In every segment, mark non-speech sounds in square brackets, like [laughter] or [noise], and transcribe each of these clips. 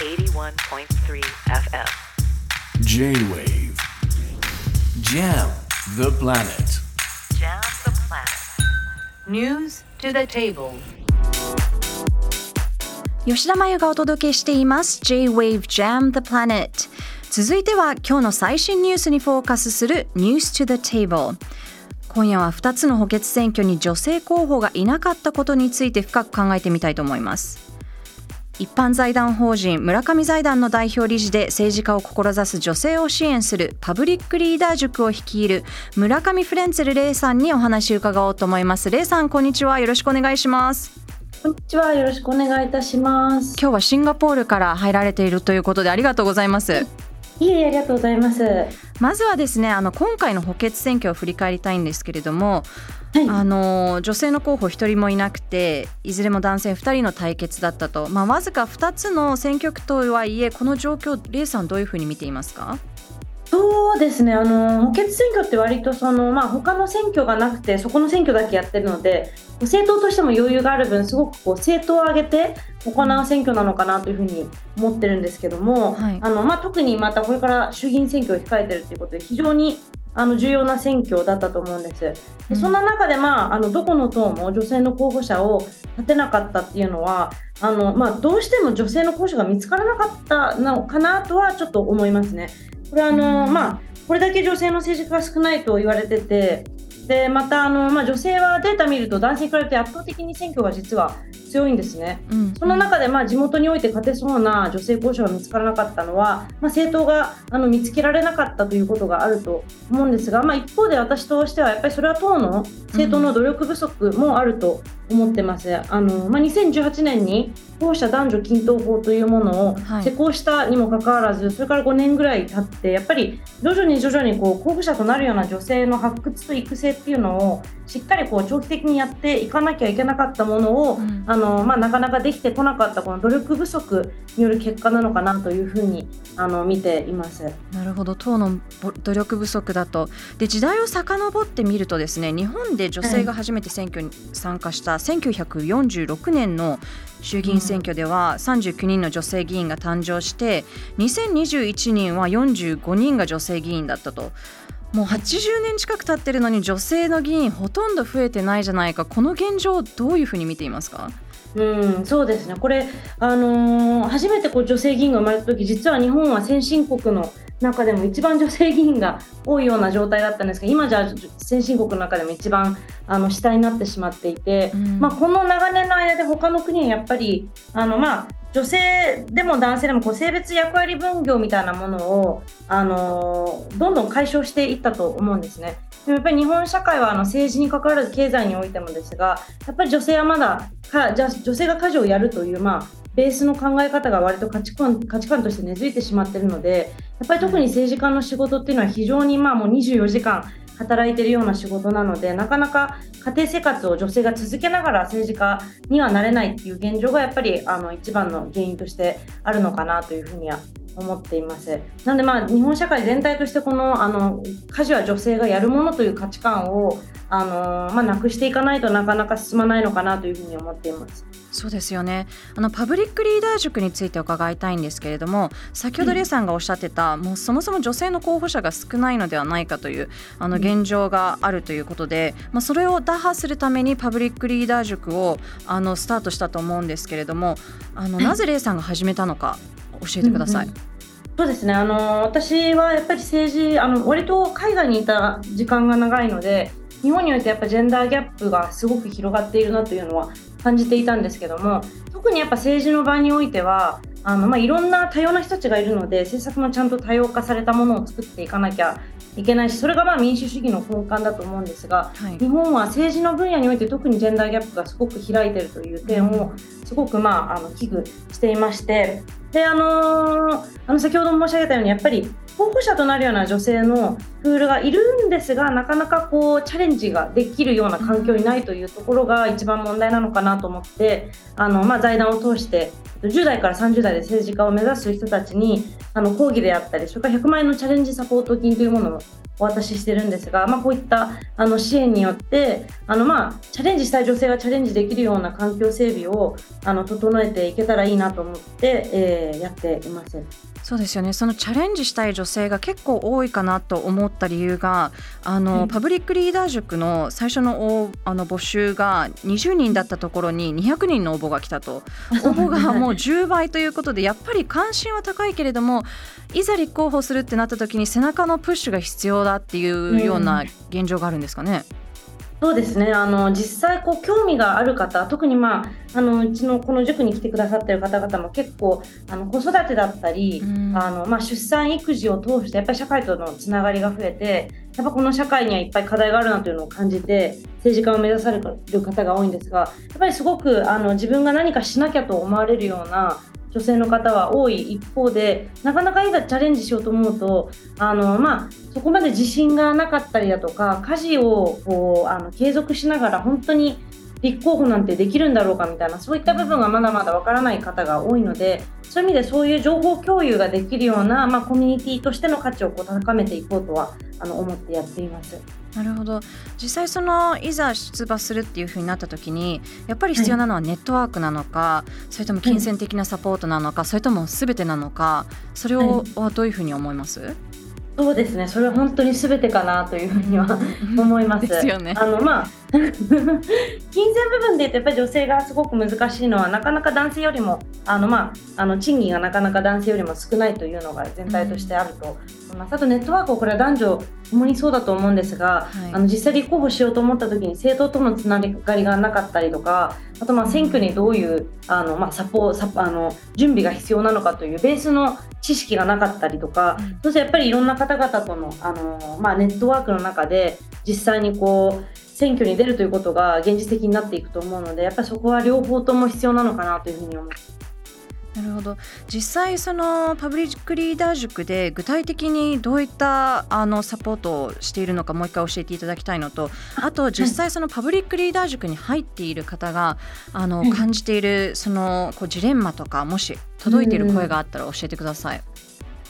81.3 FM. J-Wave Jam the planet Jam the planet. News to the table. 吉田真由がお届けしています J-Wave Jam the Planet 続いては今日の最新ニュースにフォーカスする News to the Table 今夜は2つの補欠選挙に女性候補がいなかったことについて深く考えてみたいと思います一般財団法人村上財団の代表理事で政治家を志す女性を支援するパブリックリーダー塾を率いる村上フレンツェルレイさんにお話を伺おうと思いますレイさんこんにちはよろしくお願いしますこんにちは。よろしくお願いいたします。今日はシンガポールから入られているということでありがとうございます。いえいえ、ありがとうございます。はまずはですね、あの今回の補欠選挙を振り返りたいんですけれども、い。あの女性の候補一人もいなくて、いずれも男性二人の対決だったと、まあわずか二つの選挙区とはいえ、この状況、レイさんどういうふうに見ていますか？そうですね。あの補欠選挙って割とそのまあ他の選挙がなくてそこの選挙だけやってるので、政党としても余裕がある分すごくこう政党を挙げて行う選挙なのかなというふうに思ってるんですけども、はいあのまあ特にまたこれから衆議院選挙を控えてるということで非常にあの重要な選挙だったと思うんです。うんでそんな中で、まあ、あのどこの党も女性の候補者を立てなかったっていうのはあの、まあ、どうしても女性の候補者が見つからなかったのかなとはちょっと思いますね。これはあの、うんまあ、これだけ女性の政治家が少ないと言われててでまたあの、まあ、女性はデータ見ると男性に比べて圧倒的に選挙が実は強いんですね。うん、その中でまあ地元において勝てそうな女性候補者が見つからなかったのは、まあ、政党があの見つけられなかったということがあると思うんですが、まあ、一方で私としてはやっぱりそれは党の政党の努力不足もあると思ってます。あのまあ、2018年に候補者男女均等法というものをはい施行したにもかかわらず、それから5年ぐらい経ってやっぱり徐々に徐々にこう候補者となるような女性の発掘と育成っていうのをしっかりこう長期的にやっていかなきゃいけなかったものを、うん。あのまあ、なかなかできてこなかったこの努力不足による結果なのかなというふうにあの見ています。なるほど。党のぼ努力不足だと。で時代を遡ってみるとですね日本で女性が初めて選挙に参加した1946年の衆議院選挙では39人の女性議員が誕生して2021年は45人が女性議員だったと。もう80年近く経ってるのに女性の議員ほとんど増えてないじゃないかこの現状どういうふうに見ていますか？うん、そうですね。これ、あのー初めてこう女性議員が生まれた時、実は日本は先進国の中でも一番女性議員が多いような状態だったんですが、今じゃ先進国の中でも一番あの下になってしまっていて、うんまあこの長年の間で他の国はやっぱりあのまあ女性でも男性でもこう性別役割分業みたいなものを、あのーどんどん解消していったと思うんですね。でもやっぱり日本社会はあの政治に関わらず経済においてもですがやっぱり女性はまだかじゃ女性が家事をやるという、まあ、ベースの考え方が割と価値観価値観として根付いてしまっているのでやっぱり特に政治家の仕事っていうのは非常にまあもう24時間働いているような仕事なのでなかなか家庭生活を女性が続けながら政治家にはなれないっていう現状がやっぱりあの一番の原因としてあるのかなというふうには思っています。なのでまあ日本社会全体としてこのあの家事は女性がやるものという価値観をあのまあなくしていかないとなかなか進まないのかなというふうに思っています。そうですよね。あのパブリックリーダー塾について伺いたいんですけれども先ほどレイさんがおっしゃってた、もうそもそも女性の候補者が少ないのではないかというあの現状があるということで、まあ、それを打破するためにパブリックリーダー塾をあのスタートしたと思うんですけれどもあのなぜレイさんが始めたのか教えてください。うんうん。そうですね。あの私はやっぱり政治あの割と海外にいた時間が長いので日本においてやっぱジェンダーギャップがすごく広がっているなというのは感じていたんですけども特にやっぱ政治の場においてはあの、まあ、いろんな多様な人たちがいるので政策もちゃんと多様化されたものを作っていかなきゃいけないしそれがまあ民主主義の根幹だと思うんですがはい。日本は政治の分野において特にジェンダーギャップがすごく開いているという点をすごく、まあ、あの危惧していましてで、あのーあの先ほど申し上げたようにやっぱり候補者となるような女性のプールがいるんですがなかなかこうチャレンジができるような環境にないというところが一番問題なのかなと思ってあの、まあ、財団を通して10代から30代で政治家を目指す人たちにあの講義であったりそれから100万円のチャレンジサポート金というものをお渡ししてるんですが、まあ、こういったあの支援によってあの、まあ、チャレンジしたい女性がチャレンジできるような環境整備をあの整えていけたらいいなと思って、えー、やっています。そうですよね。そのチャレンジしたい女性が結構多いかなと思った理由があの、パブリックリーダー塾の最初のあの募集が20人だったところに200人の応募が来たと。応募がもう10倍ということでやっぱり関心は高いけれどもいざ立候補するってなった時に背中のプッシュが必要だっていうような現状があるんですかね？うんそうですね。あの実際こう興味がある方特に、まあ、あのうちのこの塾に来てくださってる方々も結構あの子育てだったり、うん、あのまあ、出産育児を通してやっぱり社会とのつながりが増えてやっぱこの社会にはいっぱい課題があるなというのを感じて政治家を目指される方が多いんですがやっぱりすごくあの自分が何かしなきゃと思われるような女性の方は多い一方でなかなかいざチャレンジしようと思うとあの、まあ、そこまで自信がなかったりだとか家事をこうあの継続しながら本当に立候補なんてできるんだろうかみたいなそういった部分がまだまだわからない方が多いのでそういう意味でそういう情報共有ができるような、まあ、コミュニティとしての価値をこう高めていこうとはあの思ってやっています。なるほど実際そのいざ出馬するっていうふうになった時にやっぱり必要なのはネットワークなのか、はい、それとも金銭的なサポートなのか、はい、それとも全てなのかそれを、はどういうふうに思います？そうですねそれは本当に全てかなというふうには [laughs] 思います。ですよね。あのまあ [laughs] 金銭部分で言うとやっぱり女性がすごく難しいのはなかなか男性よりもあの、まあ、あの賃金がなかなか男性よりも少ないというのが全体としてあると思います。あとネットワークこれは男女ともにそうだと思うんですが、はい、あの実際立候補しようと思った時に政党とのつながりがなかったりとかあとまあ選挙にどういうあの、まあ、サポサあの準備が必要なのかというベースの知識がなかったりとか、うん、そしてやっぱりいろんな方々とのあの、まあ、ネットワークの中で実際にこう選挙に出るということが現実的になっていくと思うのでやっぱりそこは両方とも必要なのかなというふうに思います。なるほど。実際そのパブリックリーダー塾で具体的にどういったあのサポートをしているのかもう一回教えていただきたいのとあと実際そのパブリックリーダー塾に入っている方があの感じているそのこうジレンマとかもし届いている声があったら教えてください。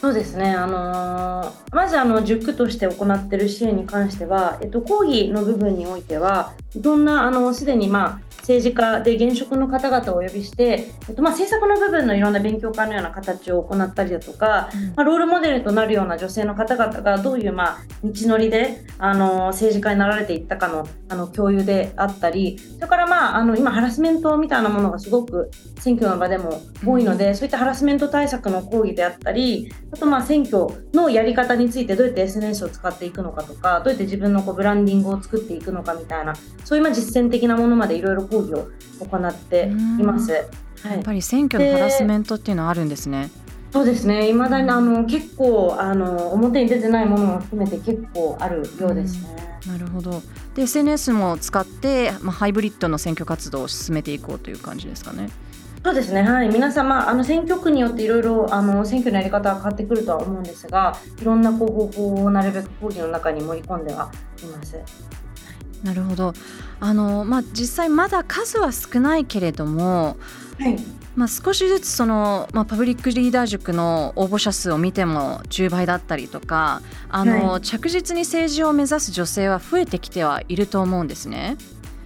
そうですね、あのー、まずあの塾として行っている支援に関しては、えっと、講義の部分においてはいろんなあのすでに、まあ、政治家で現職の方々をお呼びして、えっとまあ、政策の部分のいろんな勉強会のような形を行ったりだとか、うん、まあ、ロールモデルとなるような女性の方々がどういう、まあ、道のりであの政治家になられていったかのあの共有であったりそれから、まあ、あの今ハラスメントみたいなものがすごく選挙の場でも多いので、うん、そういったハラスメント対策の講義であったりあとまあ選挙のやり方についてどうやって SNS を使っていくのかとかどうやって自分のこうブランディングを作っていくのかみたいなそういうまあ実践的なものまでいろいろ講義を行っています。はい、やっぱり選挙のハラスメントっていうのはあるんですね。そうですね。いまだにあの結構あの表に出てないものも含めて結構あるようですね。なるほど。で SNS も使って、まあ、ハイブリッドの選挙活動を進めていこうという感じですかね。そうですね、はい、皆様、あの選挙区によっていろいろあの選挙のやり方は変わってくるとは思うんですが、いろんなこう方法をなるべく講義の中に盛り込んではいます。なるほど。あの、まあ、実際まだ数は少ないけれども、はい。まあ、少しずつその、まあ、パブリックリーダー塾の応募者数を見ても10倍だったりとかあの、はい、着実に政治を目指す女性は増えてきてはいると思うんですね。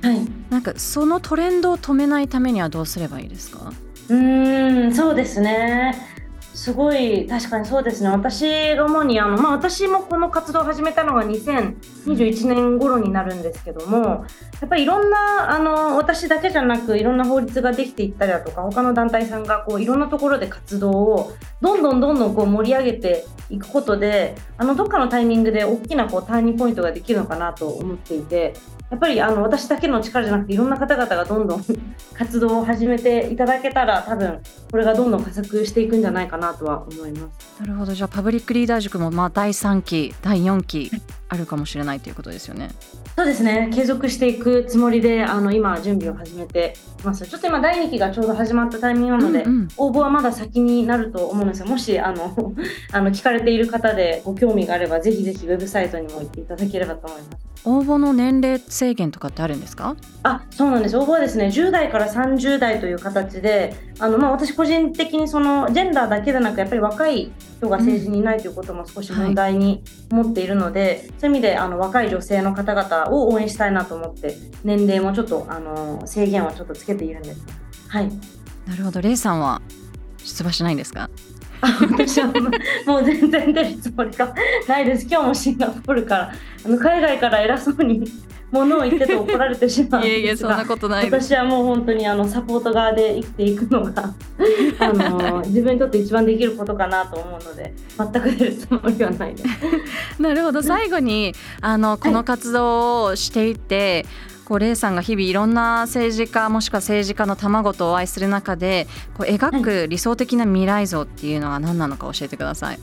はい、なんかそのトレンドを止めないためにはどうすればいいですか？うんそうですねすごい確かにそうですね。私が主にあの、まあ、私もこの活動を始めたのが2021年頃になるんですけどもやっぱりいろんなあの私だけじゃなくいろんな法律ができていったりだとか他の団体さんがこういろんなところで活動をどんどんどんどんこう盛り上げていくことであのどっかのタイミングで大きなこうターニングポイントができるのかなと思っていてやっぱりあの私だけの力じゃなくていろんな方々がどんどん [laughs] 活動を始めていただけたら多分これがどんどん加速していくんじゃないかなとは思います。なるほど。じゃあパブリックリーダー塾もまあ第3期第4期あるかもしれないということですよね。そうですね。継続していくつもりであの今準備を始めてます。ちょっと今第2期がちょうど始まったタイミングなので、うんうん。応募はまだ先になると思うんですよ。もしあの [laughs] あの聞かれている方でご興味があればぜひぜひウェブサイトにも行っていただければと思います。応募の年齢制限とかってあるんですか？あそうなんです。応募はですね10代から30代という形であの、まあ、私個人的にそのジェンダーだけでなくやっぱり若い人が政治にいないということも少し問題に思っているので、そういう意味であの若い女性の方々を応援したいなと思って年齢もちょっとあの制限をちょっとつけているんです。はいなるほどレイさんは出馬しないんですか？あ私はもう全然出るつもりがないです。今日もシンガポールからあの海外から偉そうに物を言ってと怒られてしまうんですがことな私はもう本当にあのサポート側で生きていくのが [laughs] あの自分にとって一番できることかなと思うので全く出るつもりはないです。[laughs] なるほど最後にあのこの活動をしていて、こうレイさんが日々いろんな政治家もしくは政治家の卵とお会いする中でこう描く理想的な未来像っていうのは何なのか教えてください。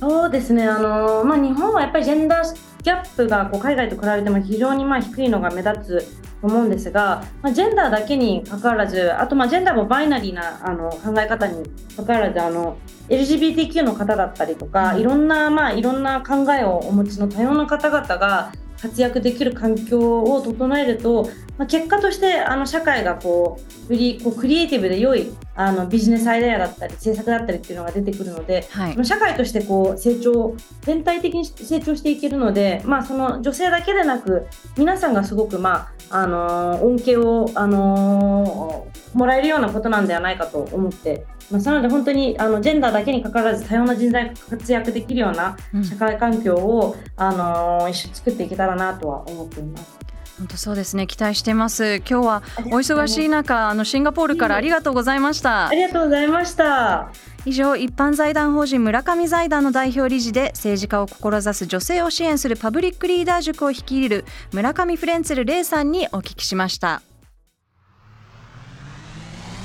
そうですねあの、まあ、日本はやっぱりジェンダーギャップがこう海外と比べても非常にまあ低いのが目立つと思うんですが、まあ、ジェンダーだけにかかわらずあとまあジェンダーもバイナリーなあの考え方にかかわらずあの LGBTQ の方だったりとかいろんなまあいろんな考えをお持ちの多様な方々が活躍できる環境を整えると、まあ、結果としてあの社会がこうクリこうクリエイティブで良いあのビジネスアイデアだったり政策だったりっていうのが出てくるので、はい社会としてこう成長全体的に成長していけるので、まあ、その女性だけでなく皆さんがすごく、まああのー恩恵を、あのーもらえるようなことなんではないかと思ってますなので本当にあのジェンダーだけにかかわらず多様な人材が活躍できるようなうん社会環境を、あのー一緒に作っていけたらなとは思っています。本当そうですね。期待してます。今日はお忙しい中あのシンガポールからありがとうございました。ありがとうございました。以上一般財団法人村上財団の代表理事で政治家を志す女性を支援するパブリックリーダー塾を率いる村上フレンツェルレイさんにお聞きしました。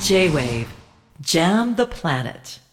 J-Wave Jam the Planet